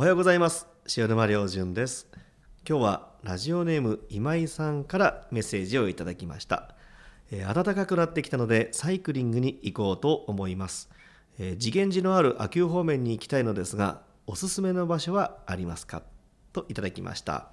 おはようございます。塩沼良純です。今日はラジオネーム今井さんからメッセージをいただきました、えー暖かくなってきたのでサイクリングに行こうと思います、えー次元寺のある秋保方面に行きたいのですがおすすめの場所はありますか？といただきました。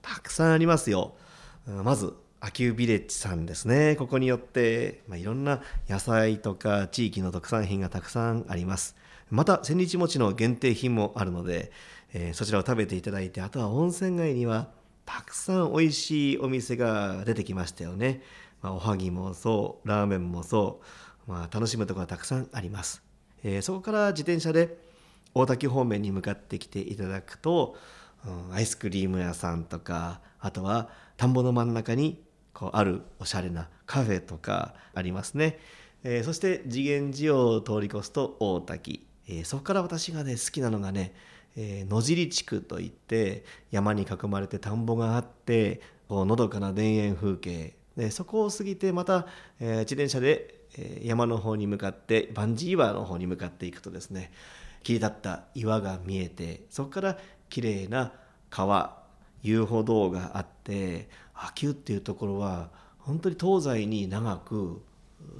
たくさんありますよ。まず秋保ビレッジさんですね。ここによって、まあ、いろんな野菜とか地域の特産品がたくさんあります。また千日餅の限定品もあるので、えーそちらを食べていただいてあとは温泉街にはたくさん美味しいお店が出てきましたよね、まあ、おはぎもそうラーメンもそう、まあ、楽しむところがたくさんあります、えーそこから自転車で大滝方面に向かってきていただくと、うんアイスクリーム屋さんとかあとは田んぼの真ん中にこうあるおしゃれなカフェとかありますね、えーそして次元寺を通り越すと大滝、えーそこから私がね好きなのがね、えー野尻地区といって山に囲まれて田んぼがあってこうのどかな田園風景。でそこを過ぎてまた、え自転車で、山の方に向かってバンジー岩の方に向かっていくとですね切り立った岩が見えてそこから綺麗な川遊歩道があって秋保っていうところは本当に東西に長く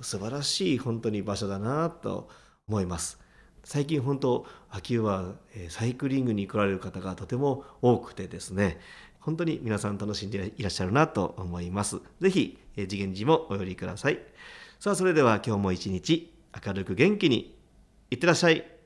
素晴らしい本当に場所だなと思います。最近本当秋保はえサイクリングに来られる方がとても多くてですね本当に皆さん楽しんでいらっしゃるなと思います。ぜひえ次元寺もお寄りください。さあそれでは今日も一日明るく元気にいってらっしゃい。